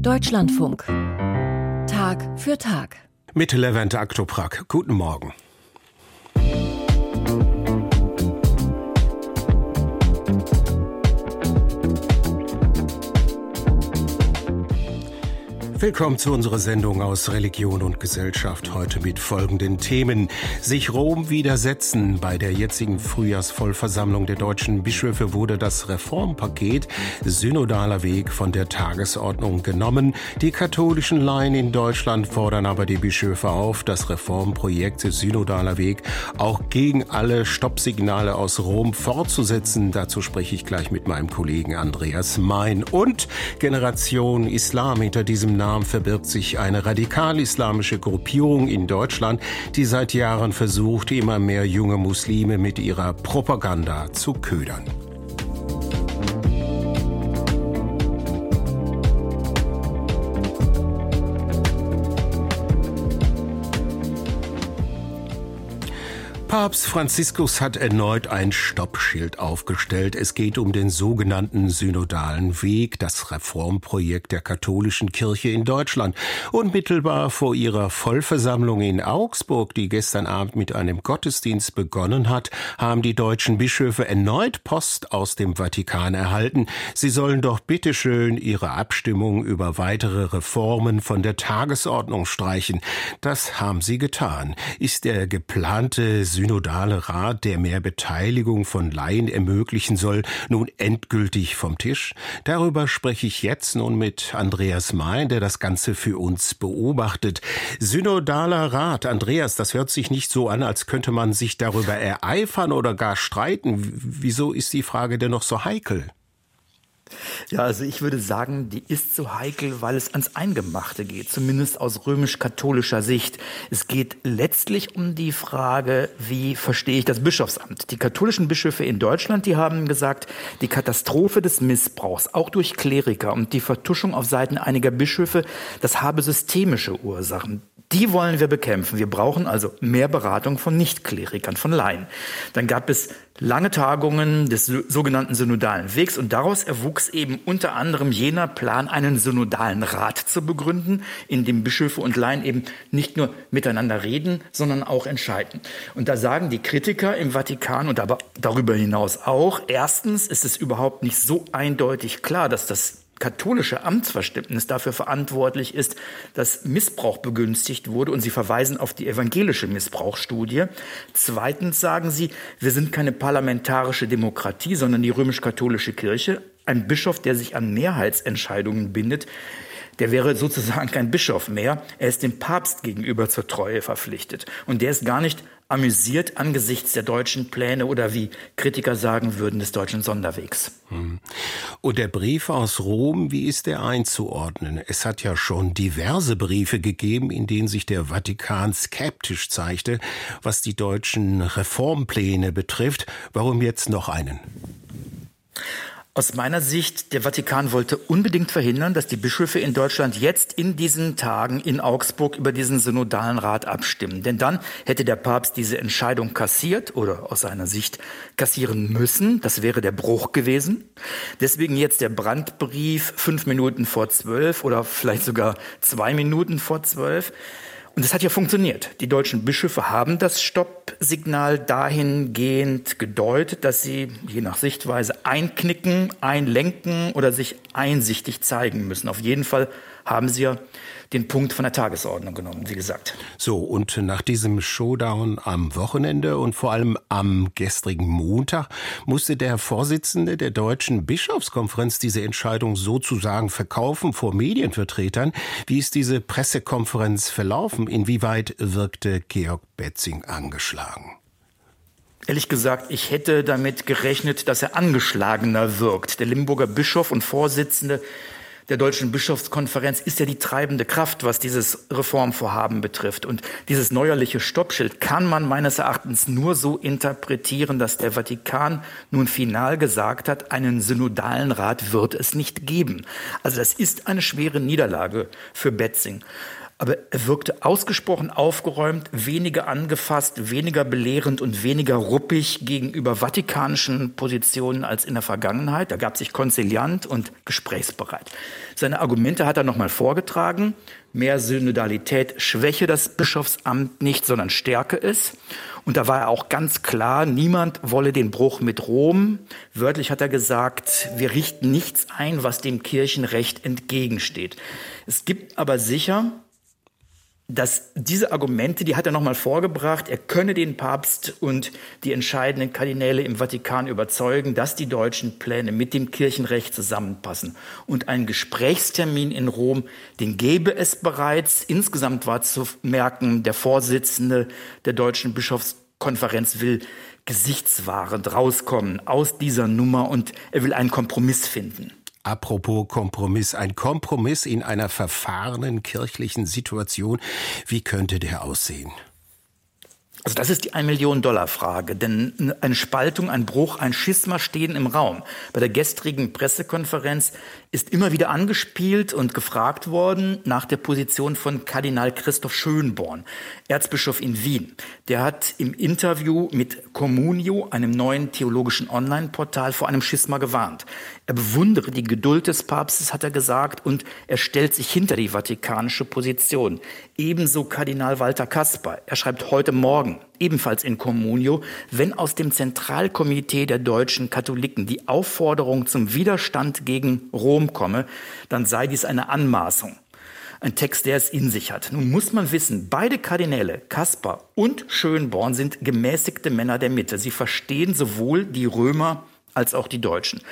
Deutschlandfunk. Tag für Tag. Mit Levent Aktoprak. Guten Morgen. Willkommen zu unserer Sendung aus Religion und Gesellschaft. Heute mit folgenden Themen. Sich Rom widersetzen. Bei der jetzigen Frühjahrsvollversammlung der deutschen Bischöfe wurde das Reformpaket Synodaler Weg von der Tagesordnung genommen. Die katholischen Laien in Deutschland fordern aber die Bischöfe auf, das Reformprojekt Synodaler Weg auch gegen alle Stoppsignale aus Rom fortzusetzen. Dazu spreche ich gleich mit meinem Kollegen Andreas Mein. Und Generation Islam hinter diesem Namen Namen verbirgt sich eine radikal-islamische Gruppierung in Deutschland, die seit Jahren versucht, immer mehr junge Muslime mit ihrer Propaganda zu ködern. Papst Franziskus hat erneut ein Stoppschild aufgestellt. Es geht um den sogenannten synodalen Weg, das Reformprojekt der katholischen Kirche in Deutschland. Unmittelbar vor ihrer Vollversammlung in Augsburg, die gestern Abend mit einem Gottesdienst begonnen hat, haben die deutschen Bischöfe erneut Post aus dem Vatikan erhalten. Sie sollen doch bitteschön ihre Abstimmung über weitere Reformen von der Tagesordnung streichen. Das haben sie getan. Ist der geplante synodale Rat, der mehr Beteiligung von Laien ermöglichen soll, nun endgültig vom Tisch? Darüber spreche ich jetzt nun mit Andreas Mein, der das Ganze für uns beobachtet. Synodaler Rat, Andreas, das hört sich nicht so an, als könnte man sich darüber ereifern oder gar streiten. Wieso ist die Frage denn noch so heikel? Ja, also ich würde sagen, die ist so heikel, weil es ans Eingemachte geht, zumindest aus römisch-katholischer Sicht. Es geht letztlich um die Frage, wie verstehe ich das Bischofsamt? Die katholischen Bischöfe in Deutschland, die haben gesagt, die Katastrophe des Missbrauchs, auch durch Kleriker und die Vertuschung auf Seiten einiger Bischöfe, das habe systemische Ursachen. Die wollen wir bekämpfen. Wir brauchen also mehr Beratung von Nichtklerikern, von Laien. Dann gab es lange Tagungen des sogenannten synodalen Wegs und daraus erwuchs eben unter anderem jener Plan, einen synodalen Rat zu begründen, in dem Bischöfe und Laien eben nicht nur miteinander reden, sondern auch entscheiden. Und da sagen die Kritiker im Vatikan und aber darüber hinaus auch, erstens ist es überhaupt nicht so eindeutig klar, dass das katholische Amtsverständnis dafür verantwortlich ist, dass Missbrauch begünstigt wurde. Und sie verweisen auf die evangelische Missbrauchsstudie. Zweitens sagen sie, wir sind keine parlamentarische Demokratie, sondern die römisch-katholische Kirche. Ein Bischof, der sich an Mehrheitsentscheidungen bindet, der wäre sozusagen kein Bischof mehr. Er ist dem Papst gegenüber zur Treue verpflichtet. Und der ist gar nicht amüsiert angesichts der deutschen Pläne oder wie Kritiker sagen würden, des deutschen Sonderwegs. Hm. Und der Brief aus Rom, wie ist der einzuordnen? Es hat ja schon diverse Briefe gegeben, in denen sich der Vatikan skeptisch zeigte, was die deutschen Reformpläne betrifft. Warum jetzt noch einen? Aus meiner Sicht, der Vatikan wollte unbedingt verhindern, dass die Bischöfe in Deutschland jetzt in diesen Tagen in Augsburg über diesen synodalen Rat abstimmen. Denn dann hätte der Papst diese Entscheidung kassiert oder aus seiner Sicht kassieren müssen. Das wäre der Bruch gewesen. Deswegen jetzt der Brandbrief fünf Minuten vor zwölf oder vielleicht sogar zwei Minuten vor zwölf. Und es hat ja funktioniert. Die deutschen Bischöfe haben das Stoppsignal dahingehend gedeutet, dass sie je nach Sichtweise einknicken, einlenken oder sich einsichtig zeigen müssen. Auf jeden Fall haben sie ja den Punkt von der Tagesordnung genommen, wie gesagt. So, und nach diesem Showdown am Wochenende und vor allem am gestrigen Montag musste der Vorsitzende der Deutschen Bischofskonferenz diese Entscheidung sozusagen verkaufen vor Medienvertretern. Wie ist diese Pressekonferenz verlaufen? Inwieweit wirkte Georg Betzing angeschlagen? Ehrlich gesagt, ich hätte damit gerechnet, dass er angeschlagener wirkt. Der Limburger Bischof und Vorsitzende der Deutschen Bischofskonferenz ist ja die treibende Kraft, was dieses Reformvorhaben betrifft. Und dieses neuerliche Stoppschild kann man meines Erachtens nur so interpretieren, dass der Vatikan nun final gesagt hat, einen synodalen Rat wird es nicht geben. Also das ist eine schwere Niederlage für Betzing. Aber er wirkte ausgesprochen aufgeräumt, weniger angefasst, weniger belehrend und weniger ruppig gegenüber vatikanischen Positionen als in der Vergangenheit. Er gab sich konziliant und gesprächsbereit. Seine Argumente hat er nochmal vorgetragen. Mehr Synodalität schwäche das Bischofsamt nicht, sondern stärke es. Und da war er auch ganz klar, niemand wolle den Bruch mit Rom. Wörtlich hat er gesagt, wir richten nichts ein, was dem Kirchenrecht entgegensteht. Es gibt aber sicher dass diese Argumente, die hat er nochmal vorgebracht, er könne den Papst und die entscheidenden Kardinäle im Vatikan überzeugen, dass die deutschen Pläne mit dem Kirchenrecht zusammenpassen. Und einen Gesprächstermin in Rom, den gäbe es bereits. Insgesamt war zu merken, der Vorsitzende der deutschen Bischofskonferenz will gesichtswahrend rauskommen aus dieser Nummer und er will einen Kompromiss finden. Apropos Kompromiss, ein Kompromiss in einer verfahrenen kirchlichen Situation, wie könnte der aussehen? Also das ist die ein Million Dollar Frage, denn eine Spaltung, ein Bruch, ein Schisma stehen im Raum. Bei der gestrigen Pressekonferenz ist immer wieder angespielt und gefragt worden nach der Position von Kardinal Christoph Schönborn, Erzbischof in Wien. Der hat im Interview mit Communio, einem neuen theologischen Online-Portal, vor einem Schisma gewarnt. Er bewundere die Geduld des Papstes, hat er gesagt, und er stellt sich hinter die vatikanische Position. Ebenso Kardinal Walter Kasper. Er schreibt heute Morgen, ebenfalls in Communio, wenn aus dem Zentralkomitee der deutschen Katholiken die Aufforderung zum Widerstand gegen Rom komme, dann sei dies eine Anmaßung. Ein Text, der es in sich hat. Nun muss man wissen, beide Kardinäle, Kaspar und Schönborn, sind gemäßigte Männer der Mitte. Sie verstehen sowohl die Römer als auch die Deutschen.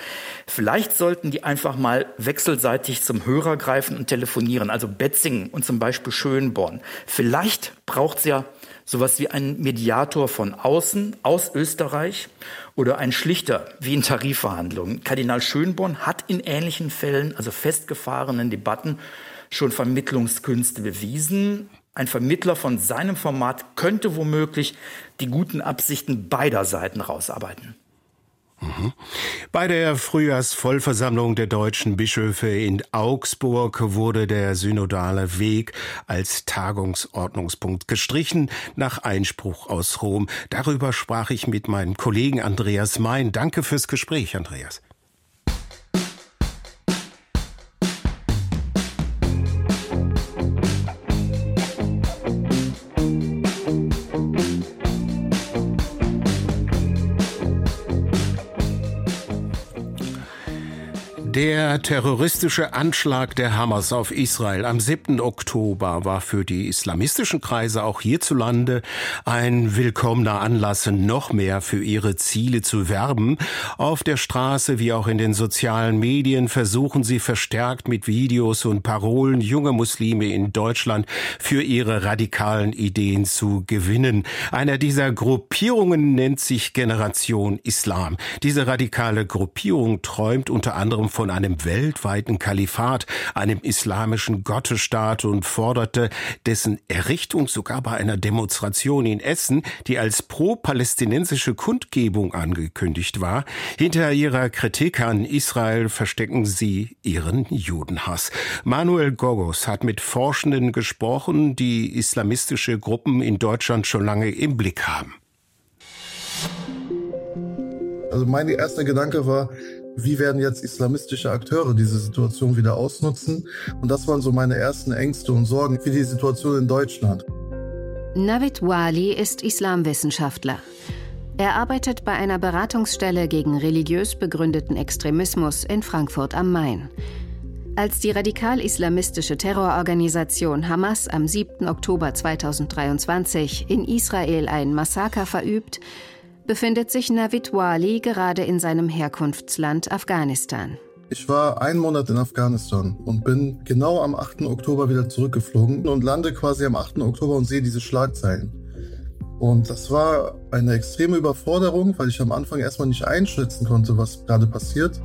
Vielleicht sollten die einfach mal wechselseitig zum Hörer greifen und telefonieren, also Betzingen und zum Beispiel Schönborn. Vielleicht braucht es ja sowas wie einen Mediator von außen, aus Österreich oder ein Schlichter wie in Tarifverhandlungen. Kardinal Schönborn hat in ähnlichen Fällen, also festgefahrenen Debatten, schon Vermittlungskünste bewiesen. Ein Vermittler von seinem Format könnte womöglich die guten Absichten beider Seiten rausarbeiten. Bei der Frühjahrsvollversammlung der deutschen Bischöfe in Augsburg wurde der synodale Weg als Tagungsordnungspunkt gestrichen nach Einspruch aus Rom. Darüber sprach ich mit meinem Kollegen Andreas Mein. Danke fürs Gespräch, Andreas. Der terroristische Anschlag der Hamas auf Israel am 7. Oktober war für die islamistischen Kreise auch hierzulande ein willkommener Anlass, noch mehr für ihre Ziele zu werben. Auf der Straße wie auch in den sozialen Medien versuchen sie verstärkt mit Videos und Parolen junge Muslime in Deutschland für ihre radikalen Ideen zu gewinnen. Einer dieser Gruppierungen nennt sich Generation Islam. Diese radikale Gruppierung träumt unter anderem von von einem weltweiten Kalifat, einem islamischen Gottesstaat und forderte dessen Errichtung sogar bei einer Demonstration in Essen, die als pro-palästinensische Kundgebung angekündigt war. Hinter ihrer Kritik an Israel verstecken sie ihren Judenhass. Manuel Gogos hat mit Forschenden gesprochen, die islamistische Gruppen in Deutschland schon lange im Blick haben. Also mein erster Gedanke war, wie werden jetzt islamistische Akteure diese Situation wieder ausnutzen? Und das waren so meine ersten Ängste und Sorgen für die Situation in Deutschland. Navid Wali ist Islamwissenschaftler. Er arbeitet bei einer Beratungsstelle gegen religiös begründeten Extremismus in Frankfurt am Main. Als die radikal-islamistische Terrororganisation Hamas am 7. Oktober 2023 in Israel ein Massaker verübt, befindet sich Navid Wali gerade in seinem Herkunftsland Afghanistan. Ich war einen Monat in Afghanistan und bin genau am 8. Oktober wieder zurückgeflogen und lande quasi am 8. Oktober und sehe diese Schlagzeilen. Und das war eine extreme Überforderung, weil ich am Anfang erstmal nicht einschätzen konnte, was gerade passiert.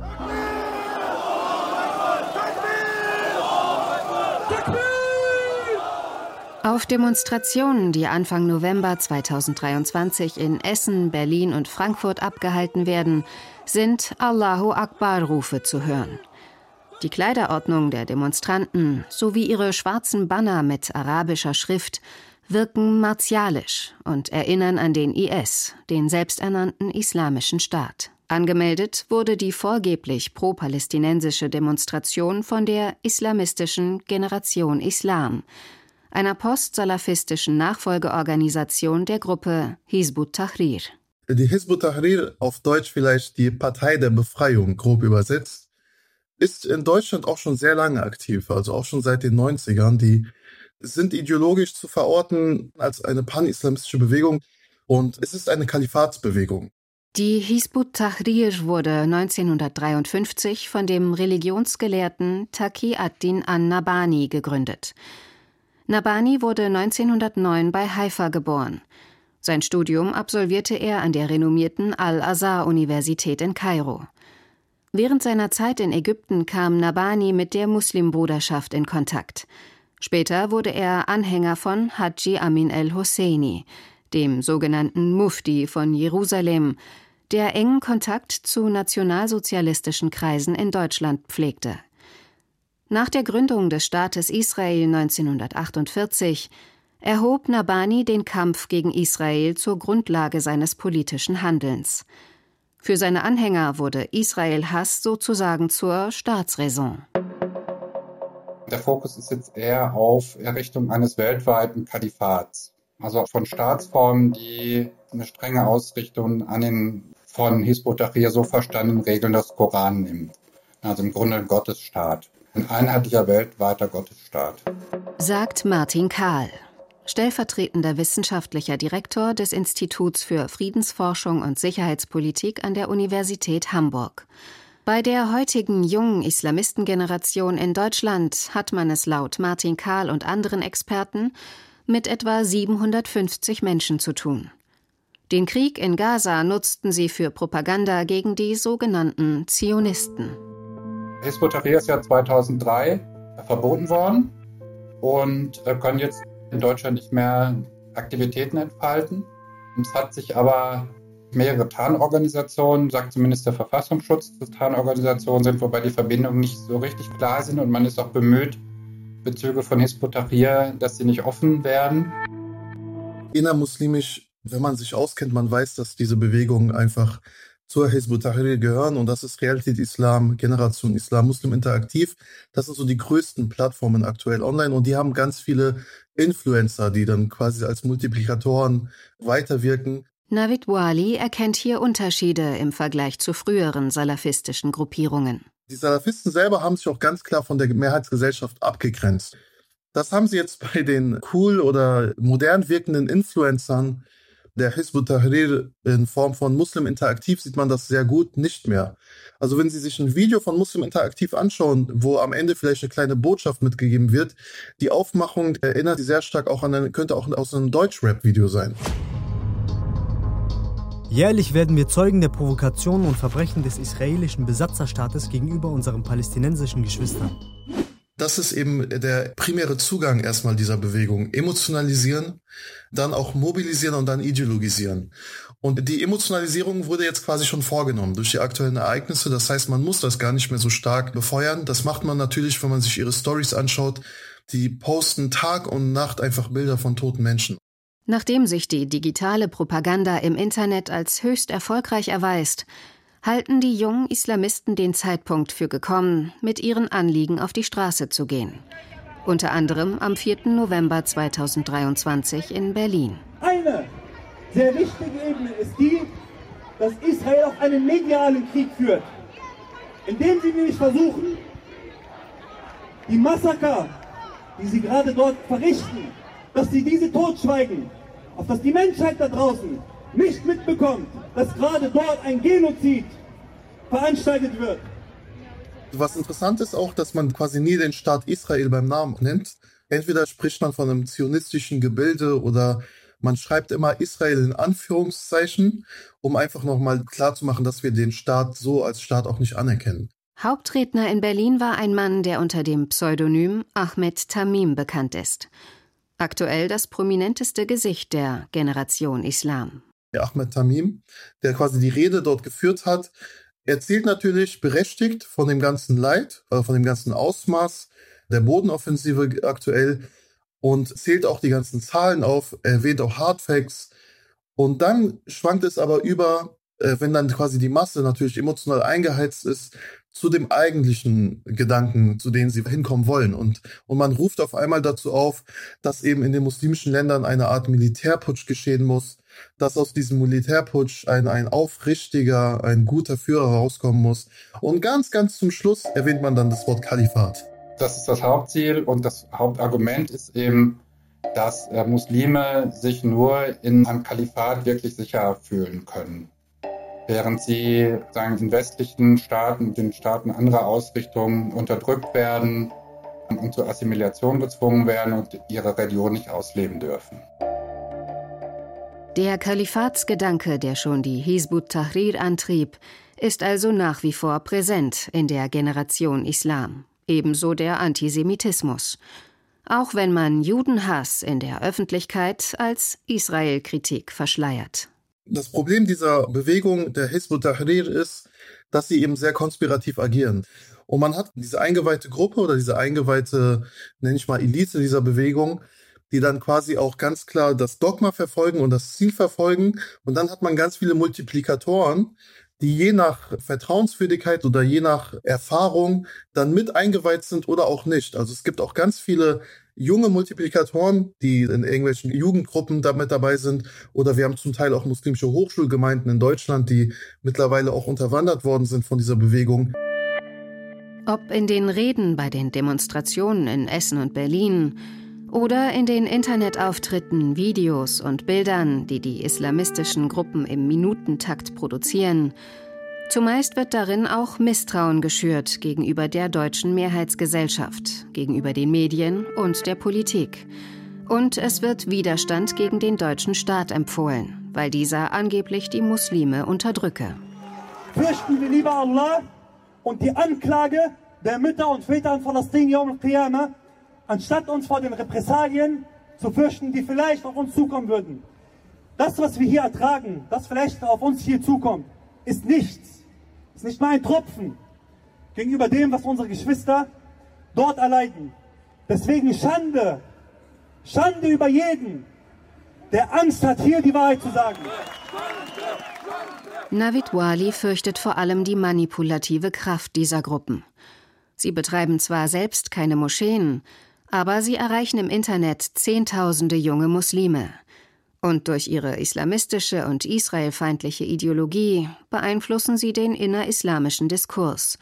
Auf Demonstrationen, die Anfang November 2023 in Essen, Berlin und Frankfurt abgehalten werden, sind Allahu Akbar-Rufe zu hören. Die Kleiderordnung der Demonstranten sowie ihre schwarzen Banner mit arabischer Schrift wirken martialisch und erinnern an den IS, den selbsternannten Islamischen Staat. Angemeldet wurde die vorgeblich pro-palästinensische Demonstration von der islamistischen Generation Islam, einer postsalafistischen Nachfolgeorganisation der Gruppe Hizbut Tahrir. Die Hizbut Tahrir, auf Deutsch vielleicht die Partei der Befreiung, grob übersetzt, ist in Deutschland auch schon sehr lange aktiv, also auch schon seit den 90ern. Die sind ideologisch zu verorten als eine pan-islamistische Bewegung und es ist eine Kalifatsbewegung. Die Hizbut Tahrir wurde 1953 von dem Religionsgelehrten Taqi ad-Din an-Nabani gegründet. Nabani wurde 1909 bei Haifa geboren. Sein Studium absolvierte er an der renommierten Al-Azhar-Universität in Kairo. Während seiner Zeit in Ägypten kam Nabani mit der Muslimbruderschaft in Kontakt. Später wurde er Anhänger von Haji Amin el-Husseini, dem sogenannten Mufti von Jerusalem, der engen Kontakt zu nationalsozialistischen Kreisen in Deutschland pflegte. Nach der Gründung des Staates Israel 1948 erhob Nabani den Kampf gegen Israel zur Grundlage seines politischen Handelns. Für seine Anhänger wurde Israel-Hass sozusagen zur Staatsräson. Der Fokus ist jetzt eher auf Errichtung eines weltweiten Kalifats, also von Staatsformen, die eine strenge Ausrichtung an den von Tahrir so verstandenen Regeln des Koran nimmt. Also im Grunde ein Gottesstaat. Ein einheitlicher weltweiter Gottesstaat. Sagt Martin Kahl, stellvertretender wissenschaftlicher Direktor des Instituts für Friedensforschung und Sicherheitspolitik an der Universität Hamburg. Bei der heutigen jungen Islamistengeneration in Deutschland hat man es laut Martin Kahl und anderen Experten mit etwa 750 Menschen zu tun. Den Krieg in Gaza nutzten sie für Propaganda gegen die sogenannten Zionisten. Hizbut Tahrir ist ja 2003 verboten worden und können jetzt in Deutschland nicht mehr Aktivitäten entfalten. Es hat sich aber mehrere Tarnorganisationen, sagt zumindest der Verfassungsschutz, dass Tarnorganisationen sind, wobei die Verbindungen nicht so richtig klar sind und man ist auch bemüht, Bezüge von Hizbut Tahrir, dass sie nicht offen werden. Innermuslimisch wenn man sich auskennt, man weiß, dass diese Bewegungen einfach zur Hezbollah Tahrir gehören und das ist Realität Islam, Generation Islam, Muslim Interaktiv. Das sind so die größten Plattformen aktuell online und die haben ganz viele Influencer, die dann quasi als Multiplikatoren weiterwirken. Navid Wali erkennt hier Unterschiede im Vergleich zu früheren salafistischen Gruppierungen. Die Salafisten selber haben sich auch ganz klar von der Mehrheitsgesellschaft abgegrenzt. Das haben sie jetzt bei den cool oder modern wirkenden Influencern der Hizb Tahrir in Form von Muslim Interaktiv sieht man das sehr gut nicht mehr. Also wenn Sie sich ein Video von Muslim Interaktiv anschauen, wo am Ende vielleicht eine kleine Botschaft mitgegeben wird, die Aufmachung erinnert sehr stark auch an, eine, könnte auch aus einem Deutsch-Rap-Video sein. Jährlich werden wir Zeugen der Provokationen und Verbrechen des israelischen Besatzerstaates gegenüber unseren palästinensischen Geschwistern. Das ist eben der primäre Zugang erstmal dieser Bewegung. Emotionalisieren, dann auch mobilisieren und dann ideologisieren. Und die Emotionalisierung wurde jetzt quasi schon vorgenommen durch die aktuellen Ereignisse. Das heißt, man muss das gar nicht mehr so stark befeuern. Das macht man natürlich, wenn man sich ihre Stories anschaut. Die posten Tag und Nacht einfach Bilder von toten Menschen. Nachdem sich die digitale Propaganda im Internet als höchst erfolgreich erweist, halten die jungen Islamisten den Zeitpunkt für gekommen, mit ihren Anliegen auf die Straße zu gehen. Unter anderem am 4. November 2023 in Berlin. Eine sehr wichtige Ebene ist die, dass Israel auch einen medialen Krieg führt, indem sie nämlich versuchen, die Massaker, die sie gerade dort verrichten, dass sie diese totschweigen, auf dass die Menschheit da draußen nicht mitbekommt, dass gerade dort ein Genozid veranstaltet wird. Was interessant ist auch, dass man quasi nie den Staat Israel beim Namen nennt. Entweder spricht man von einem zionistischen Gebilde oder man schreibt immer Israel in Anführungszeichen, um einfach nochmal klarzumachen, dass wir den Staat so als Staat auch nicht anerkennen. Hauptredner in Berlin war ein Mann, der unter dem Pseudonym Ahmed Tamim bekannt ist. Aktuell das prominenteste Gesicht der Generation Islam. Ahmed Tamim, der quasi die Rede dort geführt hat, erzählt natürlich berechtigt von dem ganzen Leid, also von dem ganzen Ausmaß der Bodenoffensive aktuell und zählt auch die ganzen Zahlen auf, erwähnt auch Hardfacts. Und dann schwankt es aber über, äh, wenn dann quasi die Masse natürlich emotional eingeheizt ist, zu dem eigentlichen Gedanken, zu denen sie hinkommen wollen. Und, und man ruft auf einmal dazu auf, dass eben in den muslimischen Ländern eine Art Militärputsch geschehen muss, dass aus diesem Militärputsch ein, ein aufrichtiger, ein guter Führer rauskommen muss. Und ganz, ganz zum Schluss erwähnt man dann das Wort Kalifat. Das ist das Hauptziel und das Hauptargument ist eben, dass äh, Muslime sich nur in einem Kalifat wirklich sicher fühlen können. Während sie sagen, in westlichen Staaten, den Staaten anderer Ausrichtungen unterdrückt werden und zur Assimilation gezwungen werden und ihre Religion nicht ausleben dürfen. Der Kalifatsgedanke, der schon die Hizbut Tahrir antrieb, ist also nach wie vor präsent in der Generation Islam. Ebenso der Antisemitismus. Auch wenn man Judenhass in der Öffentlichkeit als Israelkritik verschleiert. Das Problem dieser Bewegung der Hizbut Tahrir ist, dass sie eben sehr konspirativ agieren. Und man hat diese eingeweihte Gruppe oder diese eingeweihte, nenne ich mal, Elite dieser Bewegung, die dann quasi auch ganz klar das Dogma verfolgen und das Ziel verfolgen. Und dann hat man ganz viele Multiplikatoren, die je nach Vertrauenswürdigkeit oder je nach Erfahrung dann mit eingeweiht sind oder auch nicht. Also es gibt auch ganz viele junge Multiplikatoren, die in irgendwelchen Jugendgruppen damit dabei sind. Oder wir haben zum Teil auch muslimische Hochschulgemeinden in Deutschland, die mittlerweile auch unterwandert worden sind von dieser Bewegung. Ob in den Reden bei den Demonstrationen in Essen und Berlin, oder in den Internetauftritten, Videos und Bildern, die die islamistischen Gruppen im Minutentakt produzieren. Zumeist wird darin auch Misstrauen geschürt gegenüber der deutschen Mehrheitsgesellschaft, gegenüber den Medien und der Politik. Und es wird Widerstand gegen den deutschen Staat empfohlen, weil dieser angeblich die Muslime unterdrücke. Fürchten wir lieber Allah und die Anklage der Mütter und Väter in Palästina Yom al-Qiyamah anstatt uns vor den Repressalien zu fürchten, die vielleicht auf uns zukommen würden. Das, was wir hier ertragen, das vielleicht auf uns hier zukommt, ist nichts. Ist nicht mal ein Tropfen gegenüber dem, was unsere Geschwister dort erleiden. Deswegen Schande, Schande über jeden, der Angst hat, hier die Wahrheit zu sagen. Navid Wali fürchtet vor allem die manipulative Kraft dieser Gruppen. Sie betreiben zwar selbst keine Moscheen, aber sie erreichen im Internet Zehntausende junge Muslime. Und durch ihre islamistische und israelfeindliche Ideologie beeinflussen sie den innerislamischen Diskurs.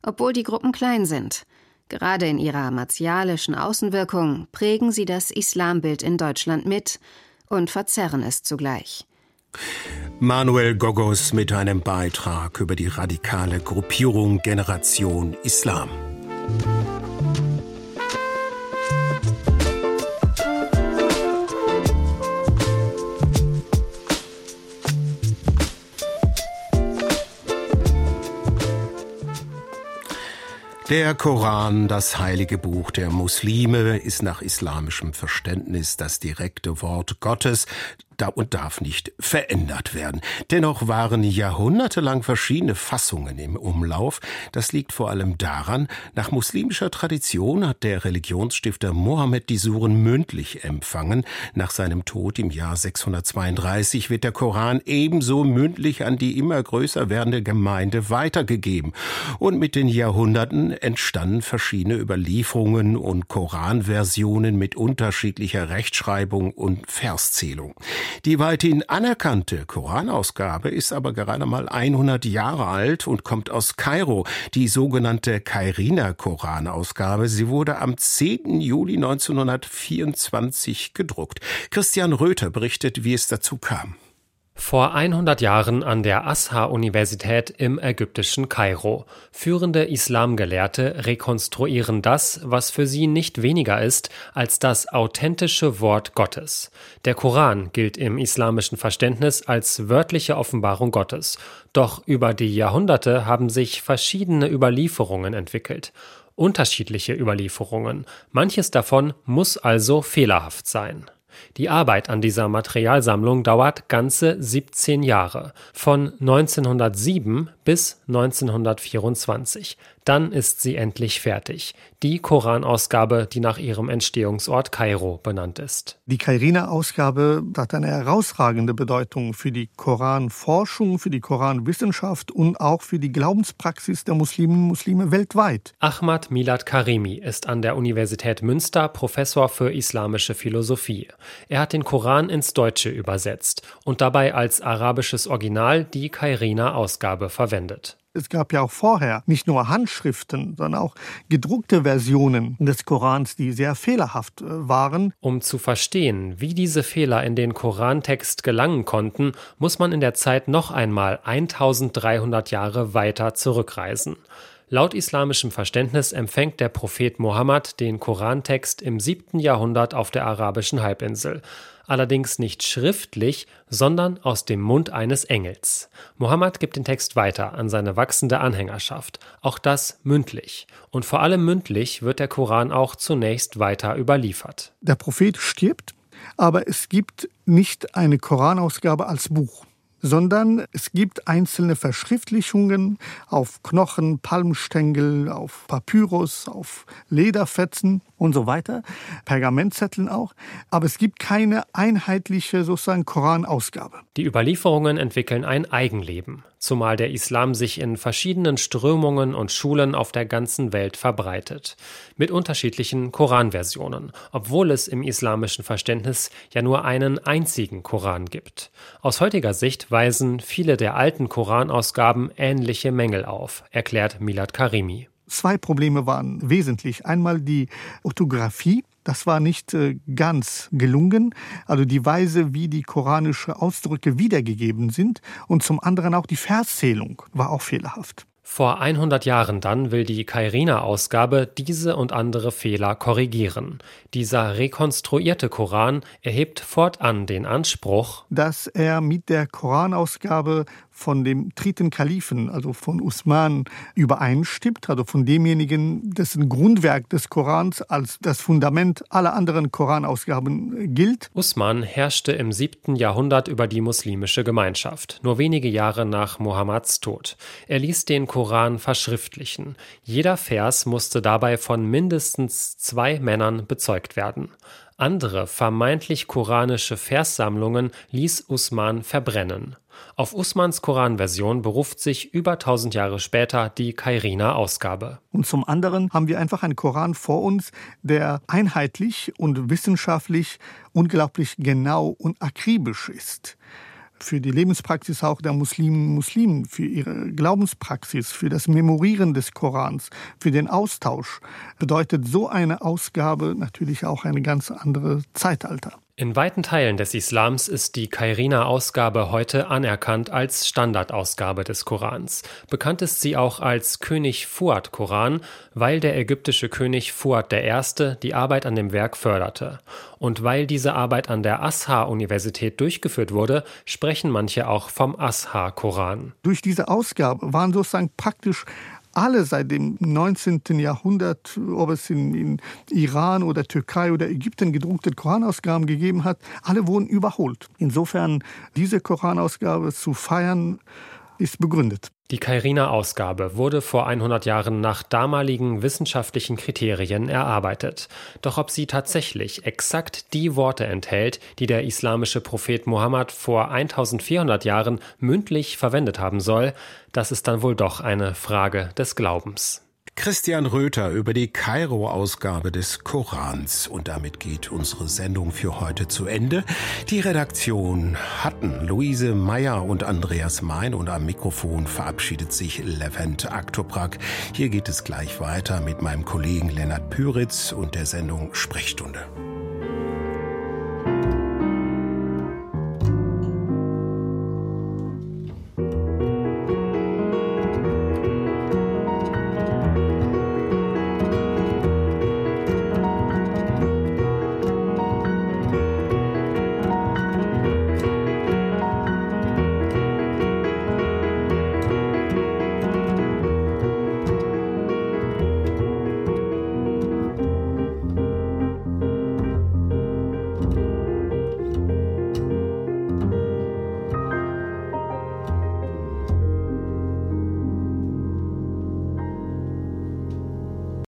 Obwohl die Gruppen klein sind, gerade in ihrer martialischen Außenwirkung prägen sie das Islambild in Deutschland mit und verzerren es zugleich. Manuel Gogos mit einem Beitrag über die radikale Gruppierung Generation Islam. Der Koran, das heilige Buch der Muslime, ist nach islamischem Verständnis das direkte Wort Gottes, und darf nicht verändert werden. Dennoch waren jahrhundertelang verschiedene Fassungen im Umlauf. Das liegt vor allem daran, nach muslimischer Tradition hat der Religionsstifter Mohammed die Suren mündlich empfangen. Nach seinem Tod im Jahr 632 wird der Koran ebenso mündlich an die immer größer werdende Gemeinde weitergegeben. Und mit den Jahrhunderten entstanden verschiedene Überlieferungen und Koranversionen mit unterschiedlicher Rechtschreibung und Verszählung. Die weithin anerkannte Koranausgabe ist aber gerade mal 100 Jahre alt und kommt aus Kairo, die sogenannte Kairiner Koranausgabe. Sie wurde am 10. Juli 1924 gedruckt. Christian Röther berichtet, wie es dazu kam. Vor 100 Jahren an der Azhar-Universität im ägyptischen Kairo. Führende Islamgelehrte rekonstruieren das, was für sie nicht weniger ist als das authentische Wort Gottes. Der Koran gilt im islamischen Verständnis als wörtliche Offenbarung Gottes. Doch über die Jahrhunderte haben sich verschiedene Überlieferungen entwickelt. Unterschiedliche Überlieferungen. Manches davon muss also fehlerhaft sein. Die Arbeit an dieser Materialsammlung dauert ganze 17 Jahre, von 1907 bis 1924. Dann ist sie endlich fertig. Die Koranausgabe, die nach ihrem Entstehungsort Kairo benannt ist. Die Kairina-Ausgabe hat eine herausragende Bedeutung für die Koranforschung, für die Koranwissenschaft und auch für die Glaubenspraxis der Musliminnen und Muslime weltweit. Ahmad Milad Karimi ist an der Universität Münster Professor für islamische Philosophie. Er hat den Koran ins Deutsche übersetzt und dabei als arabisches Original die Kairina-Ausgabe verwendet. Es gab ja auch vorher nicht nur Handschriften, sondern auch gedruckte Versionen des Korans, die sehr fehlerhaft äh, waren. Um zu verstehen, wie diese Fehler in den Korantext gelangen konnten, muss man in der Zeit noch einmal 1300 Jahre weiter zurückreisen. Laut islamischem Verständnis empfängt der Prophet Mohammed den Korantext im 7. Jahrhundert auf der arabischen Halbinsel allerdings nicht schriftlich, sondern aus dem Mund eines Engels. Mohammed gibt den Text weiter an seine wachsende Anhängerschaft, auch das mündlich. Und vor allem mündlich wird der Koran auch zunächst weiter überliefert. Der Prophet stirbt, aber es gibt nicht eine Koranausgabe als Buch sondern es gibt einzelne Verschriftlichungen auf Knochen, Palmstängel, auf Papyrus, auf Lederfetzen und so weiter, Pergamentzetteln auch, aber es gibt keine einheitliche sozusagen Koranausgabe. Die Überlieferungen entwickeln ein Eigenleben, zumal der Islam sich in verschiedenen Strömungen und Schulen auf der ganzen Welt verbreitet, mit unterschiedlichen Koranversionen, obwohl es im islamischen Verständnis ja nur einen einzigen Koran gibt. Aus heutiger Sicht weisen viele der alten Koranausgaben ähnliche Mängel auf, erklärt Milad Karimi. Zwei Probleme waren wesentlich. Einmal die Orthographie. Das war nicht äh, ganz gelungen, also die Weise, wie die koranischen Ausdrücke wiedergegeben sind. Und zum anderen auch die Verszählung war auch fehlerhaft. Vor 100 Jahren dann will die Kairina-Ausgabe diese und andere Fehler korrigieren. Dieser rekonstruierte Koran erhebt fortan den Anspruch, dass er mit der Koranausgabe von dem dritten Kalifen, also von Usman, übereinstimmt, also von demjenigen, dessen Grundwerk des Korans als das Fundament aller anderen Koranausgaben gilt. Usman herrschte im siebten Jahrhundert über die muslimische Gemeinschaft, nur wenige Jahre nach Mohammeds Tod. Er ließ den Koran verschriftlichen. Jeder Vers musste dabei von mindestens zwei Männern bezeugt werden. Andere vermeintlich koranische Verssammlungen ließ Usman verbrennen. Auf Usmans Koranversion beruft sich über 1000 Jahre später die Kairina-Ausgabe. Und zum anderen haben wir einfach einen Koran vor uns, der einheitlich und wissenschaftlich unglaublich genau und akribisch ist für die Lebenspraxis auch der Muslimen und Muslimen, für ihre Glaubenspraxis, für das Memorieren des Korans, für den Austausch, bedeutet so eine Ausgabe natürlich auch eine ganz andere Zeitalter. In weiten Teilen des Islams ist die Kairina-Ausgabe heute anerkannt als Standardausgabe des Korans. Bekannt ist sie auch als König Fuad-Koran, weil der ägyptische König Fuad I. die Arbeit an dem Werk förderte. Und weil diese Arbeit an der Azhar-Universität durchgeführt wurde, sprechen manche auch vom Azhar-Koran. Durch diese Ausgabe waren sozusagen praktisch alle seit dem 19. Jahrhundert, ob es in, in, Iran oder Türkei oder Ägypten gedruckte Koranausgaben gegeben hat, alle wurden überholt. Insofern diese Koranausgabe zu feiern, ist begründet. Die Kairina-Ausgabe wurde vor 100 Jahren nach damaligen wissenschaftlichen Kriterien erarbeitet. Doch ob sie tatsächlich exakt die Worte enthält, die der islamische Prophet Mohammed vor 1400 Jahren mündlich verwendet haben soll, das ist dann wohl doch eine Frage des Glaubens. Christian Röther über die Kairo-Ausgabe des Korans. Und damit geht unsere Sendung für heute zu Ende. Die Redaktion hatten Luise Meyer und Andreas Mein und am Mikrofon verabschiedet sich Levent Aktoprak. Hier geht es gleich weiter mit meinem Kollegen Lennart Püritz und der Sendung Sprechstunde.